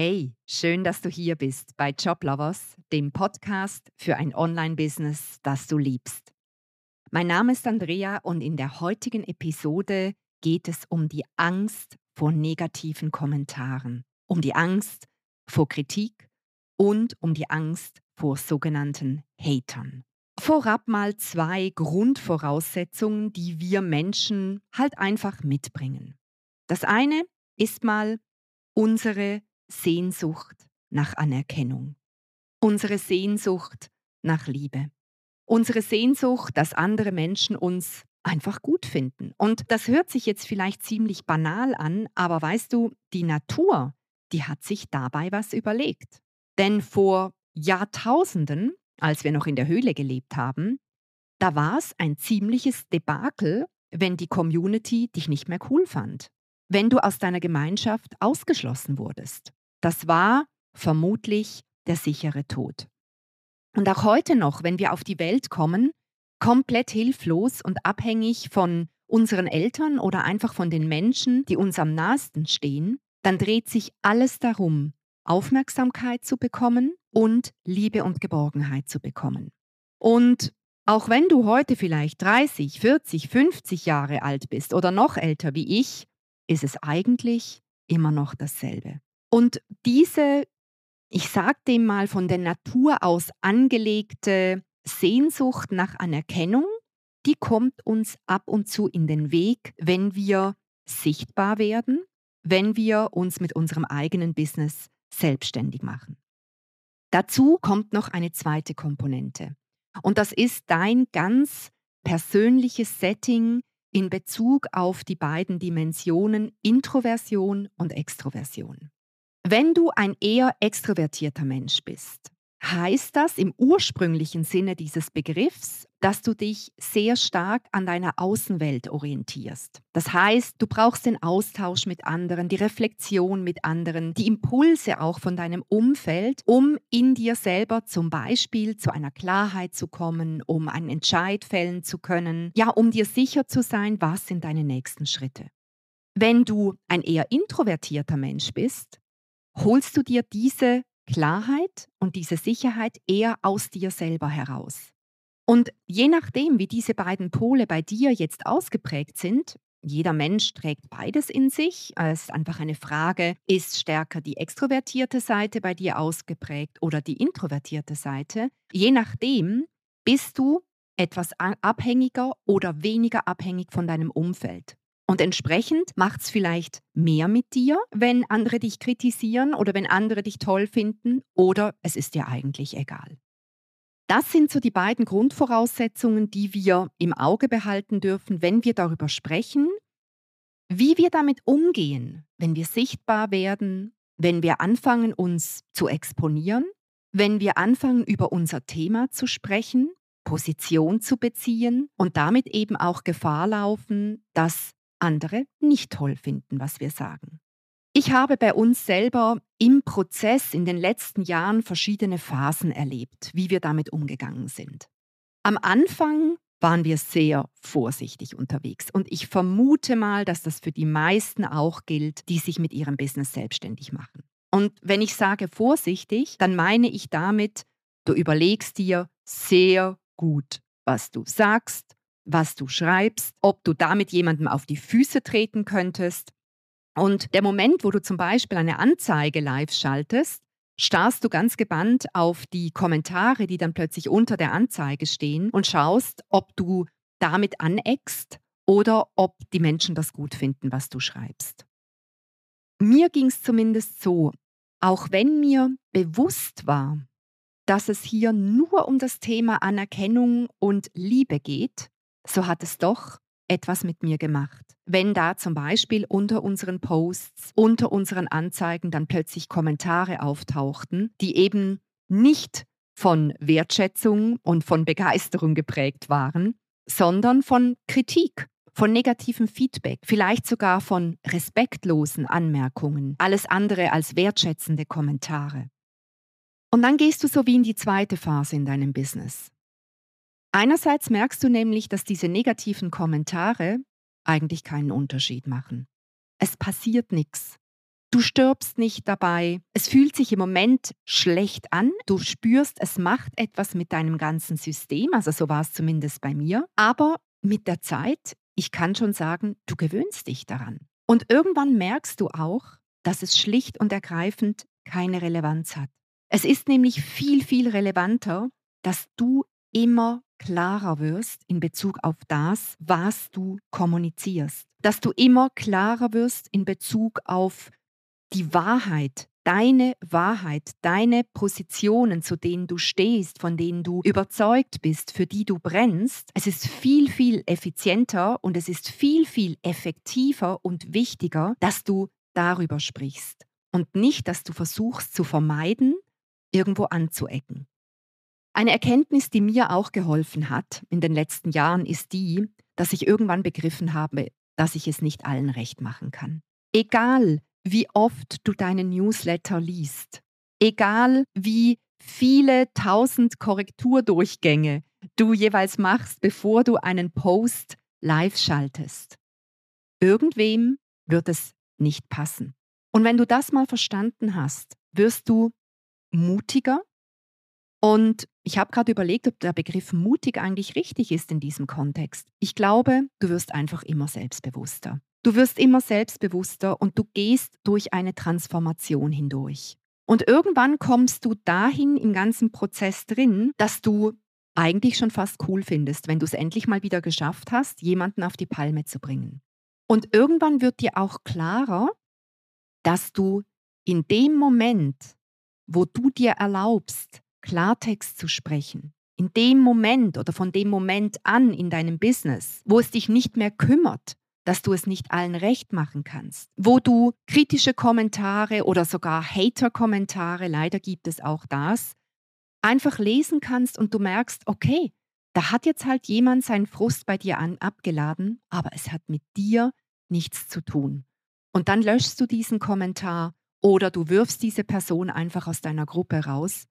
Hey, schön, dass du hier bist bei Joblovers, dem Podcast für ein Online-Business, das du liebst. Mein Name ist Andrea und in der heutigen Episode geht es um die Angst vor negativen Kommentaren, um die Angst vor Kritik und um die Angst vor sogenannten Hatern. Vorab mal zwei Grundvoraussetzungen, die wir Menschen halt einfach mitbringen. Das eine ist mal unsere Sehnsucht nach Anerkennung, unsere Sehnsucht nach Liebe, unsere Sehnsucht, dass andere Menschen uns einfach gut finden. Und das hört sich jetzt vielleicht ziemlich banal an, aber weißt du, die Natur, die hat sich dabei was überlegt. Denn vor Jahrtausenden, als wir noch in der Höhle gelebt haben, da war es ein ziemliches Debakel, wenn die Community dich nicht mehr cool fand, wenn du aus deiner Gemeinschaft ausgeschlossen wurdest. Das war vermutlich der sichere Tod. Und auch heute noch, wenn wir auf die Welt kommen, komplett hilflos und abhängig von unseren Eltern oder einfach von den Menschen, die uns am nahesten stehen, dann dreht sich alles darum, Aufmerksamkeit zu bekommen und Liebe und Geborgenheit zu bekommen. Und auch wenn du heute vielleicht 30, 40, 50 Jahre alt bist oder noch älter wie ich, ist es eigentlich immer noch dasselbe. Und diese, ich sag dem mal von der Natur aus angelegte Sehnsucht nach Anerkennung, die kommt uns ab und zu in den Weg, wenn wir sichtbar werden, wenn wir uns mit unserem eigenen Business selbstständig machen. Dazu kommt noch eine zweite Komponente. Und das ist dein ganz persönliches Setting in Bezug auf die beiden Dimensionen Introversion und Extroversion. Wenn du ein eher extrovertierter Mensch bist, heißt das im ursprünglichen Sinne dieses Begriffs, dass du dich sehr stark an deiner Außenwelt orientierst. Das heißt, du brauchst den Austausch mit anderen, die Reflexion mit anderen, die Impulse auch von deinem Umfeld, um in dir selber zum Beispiel zu einer Klarheit zu kommen, um einen Entscheid fällen zu können, ja, um dir sicher zu sein, was sind deine nächsten Schritte. Wenn du ein eher introvertierter Mensch bist, holst du dir diese Klarheit und diese Sicherheit eher aus dir selber heraus. Und je nachdem, wie diese beiden Pole bei dir jetzt ausgeprägt sind, jeder Mensch trägt beides in sich. Es ist einfach eine Frage, ist stärker die extrovertierte Seite bei dir ausgeprägt oder die introvertierte Seite? Je nachdem bist du etwas abhängiger oder weniger abhängig von deinem Umfeld. Und entsprechend macht es vielleicht mehr mit dir, wenn andere dich kritisieren oder wenn andere dich toll finden oder es ist dir eigentlich egal. Das sind so die beiden Grundvoraussetzungen, die wir im Auge behalten dürfen, wenn wir darüber sprechen, wie wir damit umgehen, wenn wir sichtbar werden, wenn wir anfangen, uns zu exponieren, wenn wir anfangen, über unser Thema zu sprechen, Position zu beziehen und damit eben auch Gefahr laufen, dass andere nicht toll finden, was wir sagen. Ich habe bei uns selber im Prozess in den letzten Jahren verschiedene Phasen erlebt, wie wir damit umgegangen sind. Am Anfang waren wir sehr vorsichtig unterwegs und ich vermute mal, dass das für die meisten auch gilt, die sich mit ihrem Business selbstständig machen. Und wenn ich sage vorsichtig, dann meine ich damit, du überlegst dir sehr gut, was du sagst, was du schreibst, ob du damit jemandem auf die Füße treten könntest. Und der Moment, wo du zum Beispiel eine Anzeige live schaltest, starrst du ganz gebannt auf die Kommentare, die dann plötzlich unter der Anzeige stehen und schaust, ob du damit aneckst oder ob die Menschen das gut finden, was du schreibst. Mir ging es zumindest so, auch wenn mir bewusst war, dass es hier nur um das Thema Anerkennung und Liebe geht, so hat es doch etwas mit mir gemacht. Wenn da zum Beispiel unter unseren Posts, unter unseren Anzeigen dann plötzlich Kommentare auftauchten, die eben nicht von Wertschätzung und von Begeisterung geprägt waren, sondern von Kritik, von negativem Feedback, vielleicht sogar von respektlosen Anmerkungen, alles andere als wertschätzende Kommentare. Und dann gehst du so wie in die zweite Phase in deinem Business. Einerseits merkst du nämlich, dass diese negativen Kommentare eigentlich keinen Unterschied machen. Es passiert nichts. Du stirbst nicht dabei. Es fühlt sich im Moment schlecht an. Du spürst, es macht etwas mit deinem ganzen System. Also so war es zumindest bei mir. Aber mit der Zeit, ich kann schon sagen, du gewöhnst dich daran. Und irgendwann merkst du auch, dass es schlicht und ergreifend keine Relevanz hat. Es ist nämlich viel, viel relevanter, dass du immer klarer wirst in Bezug auf das, was du kommunizierst. Dass du immer klarer wirst in Bezug auf die Wahrheit, deine Wahrheit, deine Positionen, zu denen du stehst, von denen du überzeugt bist, für die du brennst. Es ist viel, viel effizienter und es ist viel, viel effektiver und wichtiger, dass du darüber sprichst und nicht, dass du versuchst zu vermeiden, irgendwo anzuecken. Eine Erkenntnis, die mir auch geholfen hat in den letzten Jahren, ist die, dass ich irgendwann begriffen habe, dass ich es nicht allen recht machen kann. Egal, wie oft du deinen Newsletter liest, egal wie viele tausend Korrekturdurchgänge du jeweils machst, bevor du einen Post live schaltest. Irgendwem wird es nicht passen. Und wenn du das mal verstanden hast, wirst du mutiger. Und ich habe gerade überlegt, ob der Begriff mutig eigentlich richtig ist in diesem Kontext. Ich glaube, du wirst einfach immer selbstbewusster. Du wirst immer selbstbewusster und du gehst durch eine Transformation hindurch. Und irgendwann kommst du dahin im ganzen Prozess drin, dass du eigentlich schon fast cool findest, wenn du es endlich mal wieder geschafft hast, jemanden auf die Palme zu bringen. Und irgendwann wird dir auch klarer, dass du in dem Moment, wo du dir erlaubst, Klartext zu sprechen, in dem Moment oder von dem Moment an in deinem Business, wo es dich nicht mehr kümmert, dass du es nicht allen recht machen kannst, wo du kritische Kommentare oder sogar Hater-Kommentare, leider gibt es auch das, einfach lesen kannst und du merkst, okay, da hat jetzt halt jemand seinen Frust bei dir an, abgeladen, aber es hat mit dir nichts zu tun. Und dann löschst du diesen Kommentar oder du wirfst diese Person einfach aus deiner Gruppe raus.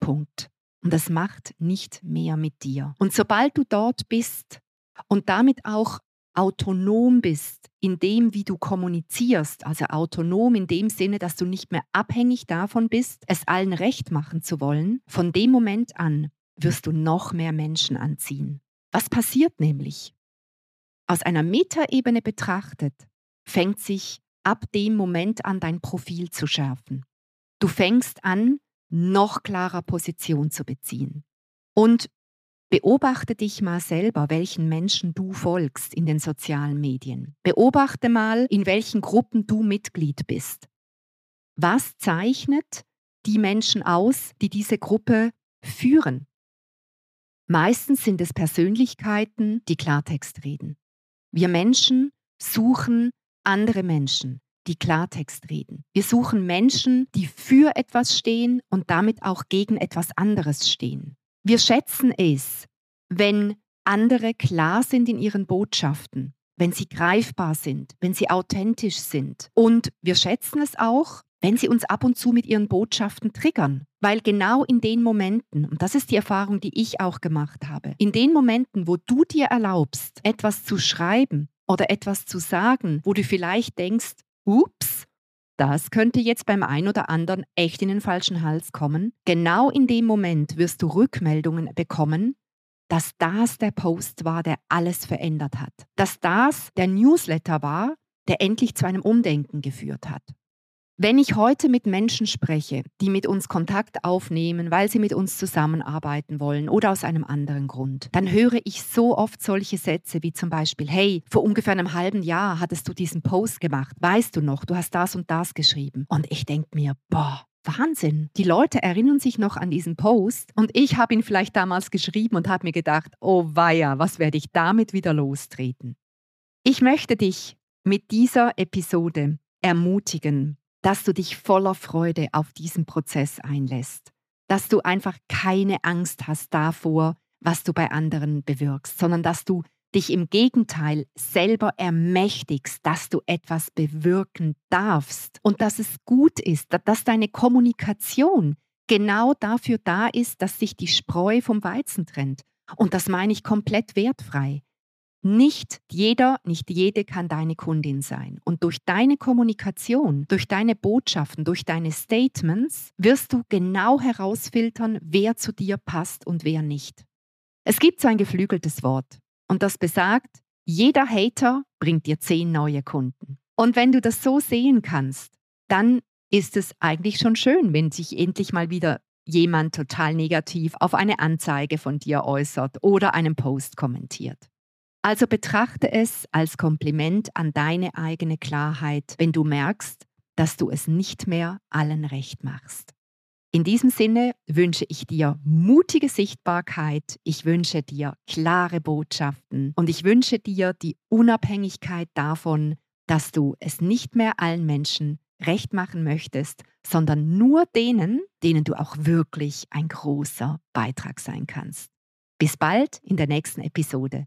Punkt. Und das macht nicht mehr mit dir. Und sobald du dort bist und damit auch autonom bist in dem, wie du kommunizierst, also autonom in dem Sinne, dass du nicht mehr abhängig davon bist, es allen recht machen zu wollen, von dem Moment an wirst du noch mehr Menschen anziehen. Was passiert nämlich? Aus einer Metaebene betrachtet fängt sich ab dem Moment an dein Profil zu schärfen. Du fängst an, noch klarer Position zu beziehen. Und Beobachte dich mal selber, welchen Menschen du folgst in den sozialen Medien. Beobachte mal, in welchen Gruppen du Mitglied bist. Was zeichnet die Menschen aus, die diese Gruppe führen? Meistens sind es Persönlichkeiten, die Klartext reden. Wir Menschen suchen andere Menschen, die Klartext reden. Wir suchen Menschen, die für etwas stehen und damit auch gegen etwas anderes stehen. Wir schätzen es, wenn andere klar sind in ihren Botschaften, wenn sie greifbar sind, wenn sie authentisch sind. Und wir schätzen es auch, wenn sie uns ab und zu mit ihren Botschaften triggern. Weil genau in den Momenten, und das ist die Erfahrung, die ich auch gemacht habe, in den Momenten, wo du dir erlaubst, etwas zu schreiben oder etwas zu sagen, wo du vielleicht denkst, ups, das könnte jetzt beim einen oder anderen echt in den falschen Hals kommen. Genau in dem Moment wirst du Rückmeldungen bekommen, dass das der Post war, der alles verändert hat. Dass das der Newsletter war, der endlich zu einem Umdenken geführt hat. Wenn ich heute mit Menschen spreche, die mit uns Kontakt aufnehmen, weil sie mit uns zusammenarbeiten wollen oder aus einem anderen Grund, dann höre ich so oft solche Sätze wie zum Beispiel, hey, vor ungefähr einem halben Jahr hattest du diesen Post gemacht, weißt du noch, du hast das und das geschrieben. Und ich denke mir, boah, Wahnsinn. Die Leute erinnern sich noch an diesen Post und ich habe ihn vielleicht damals geschrieben und habe mir gedacht, oh weia, was werde ich damit wieder lostreten? Ich möchte dich mit dieser Episode ermutigen, dass du dich voller Freude auf diesen Prozess einlässt, dass du einfach keine Angst hast davor, was du bei anderen bewirkst, sondern dass du dich im Gegenteil selber ermächtigst, dass du etwas bewirken darfst und dass es gut ist, dass deine Kommunikation genau dafür da ist, dass sich die Spreu vom Weizen trennt. Und das meine ich komplett wertfrei. Nicht jeder, nicht jede kann deine Kundin sein. Und durch deine Kommunikation, durch deine Botschaften, durch deine Statements wirst du genau herausfiltern, wer zu dir passt und wer nicht. Es gibt so ein geflügeltes Wort und das besagt, jeder Hater bringt dir zehn neue Kunden. Und wenn du das so sehen kannst, dann ist es eigentlich schon schön, wenn sich endlich mal wieder jemand total negativ auf eine Anzeige von dir äußert oder einen Post kommentiert. Also betrachte es als Kompliment an deine eigene Klarheit, wenn du merkst, dass du es nicht mehr allen recht machst. In diesem Sinne wünsche ich dir mutige Sichtbarkeit, ich wünsche dir klare Botschaften und ich wünsche dir die Unabhängigkeit davon, dass du es nicht mehr allen Menschen recht machen möchtest, sondern nur denen, denen du auch wirklich ein großer Beitrag sein kannst. Bis bald in der nächsten Episode.